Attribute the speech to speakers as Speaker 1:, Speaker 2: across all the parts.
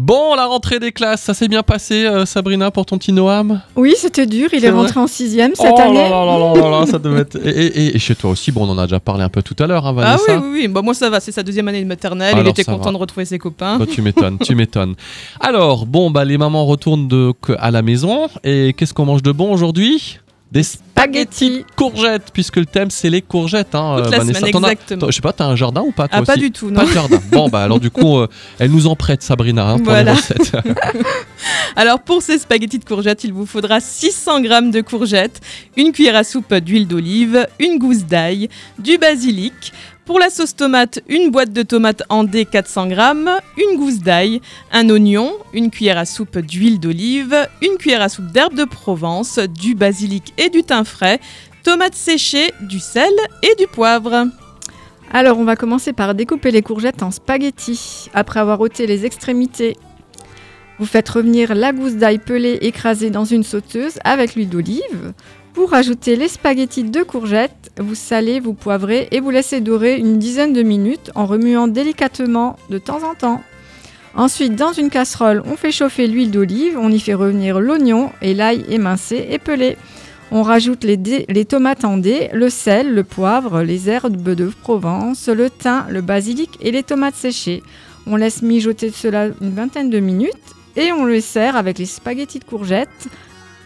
Speaker 1: Bon, la rentrée des classes, ça s'est bien passé, euh, Sabrina, pour ton petit Noam
Speaker 2: Oui, c'était dur. Il est rentré en sixième cette
Speaker 1: oh
Speaker 2: année.
Speaker 1: là là là là là, ça devait être... et, et- et chez toi aussi, bon, on en a déjà parlé un peu tout à l'heure, hein,
Speaker 3: Ah
Speaker 1: Vanessa
Speaker 3: oui, oui, oui. Bah, moi ça va, c'est sa deuxième année de maternelle.
Speaker 1: Alors,
Speaker 3: il était content
Speaker 1: va.
Speaker 3: de retrouver ses copains.
Speaker 1: Bah, tu m'étonnes, tu m'étonnes. Alors, bon, bah, les mamans retournent de, à la maison. Et qu'est-ce qu'on mange de bon aujourd'hui? Des
Speaker 2: Spaghetti.
Speaker 1: courgettes, puisque le thème, c'est les courgettes. Hein,
Speaker 3: Toute
Speaker 1: euh,
Speaker 3: la semaine,
Speaker 1: as-
Speaker 3: exactement.
Speaker 1: Je sais pas, t'as un jardin ou pas toi
Speaker 3: Ah, pas
Speaker 1: aussi
Speaker 3: du tout,
Speaker 1: Pas
Speaker 3: non.
Speaker 1: de jardin. Bon, bah alors du coup, euh, elle nous en prête, Sabrina, hein, pour
Speaker 3: Voilà.
Speaker 1: les recettes.
Speaker 3: Alors pour ces spaghettis de courgettes, il vous faudra 600 g de courgettes, une cuillère à soupe d'huile d'olive, une gousse d'ail, du basilic. Pour la sauce tomate, une boîte de tomates en dés 400 g, une gousse d'ail, un oignon, une cuillère à soupe d'huile d'olive, une cuillère à soupe d'herbe de Provence, du basilic et du thym frais, tomates séchées, du sel et du poivre.
Speaker 2: Alors, on va commencer par découper les courgettes en spaghettis. Après avoir ôté les extrémités, vous faites revenir la gousse d'ail pelée écrasée dans une sauteuse avec l'huile d'olive. Vous rajoutez les spaghettis de courgettes, vous salez, vous poivrez et vous laissez dorer une dizaine de minutes en remuant délicatement de temps en temps. Ensuite, dans une casserole, on fait chauffer l'huile d'olive, on y fait revenir l'oignon et l'ail émincé et pelé. On rajoute les tomates en dés, le sel, le poivre, les herbes de Provence, le thym, le basilic et les tomates séchées. On laisse mijoter cela une vingtaine de minutes et on le sert avec les spaghettis de courgettes,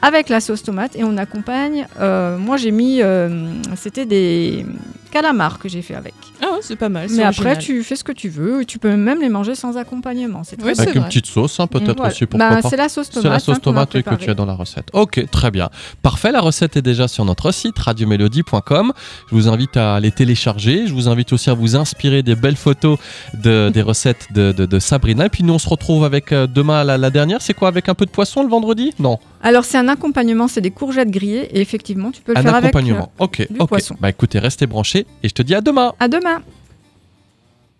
Speaker 2: avec la sauce tomate et on accompagne. euh, moi j'ai mis, euh, c'était des calamars que j'ai fait avec.
Speaker 3: Ah ouais, c'est pas mal.
Speaker 2: Mais après tu fais ce que tu veux et tu peux même les manger sans accompagnement. C'est très
Speaker 3: Ouais,
Speaker 1: Avec une petite sauce, hein, peut-être
Speaker 2: Voilà.
Speaker 1: aussi, pourquoi
Speaker 2: Bah,
Speaker 1: pas.
Speaker 2: C'est la sauce tomate.
Speaker 1: C'est la
Speaker 2: hein,
Speaker 1: sauce
Speaker 2: a
Speaker 1: tomate que tu as dans la recette. Ok, très bien. Parfait, la recette est déjà sur notre site radiomélodie.com. Je vous invite à les télécharger. Je vous invite aussi à vous inspirer des belles photos de, des recettes de, de- de Sabrina. Et puis nous, on se retrouve avec euh, demain la, la dernière. C'est quoi Avec un peu de poisson le vendredi? Non,
Speaker 2: Alors c'est un accompagnement, c'est des courgettes grillées et effectivement tu peux le
Speaker 1: un
Speaker 2: faire avec.
Speaker 1: accompagnement. Ok,
Speaker 2: du
Speaker 1: ok.
Speaker 2: poisson.
Speaker 1: Bah écoutez, restez branchés et je te dis à demain.
Speaker 2: À demain.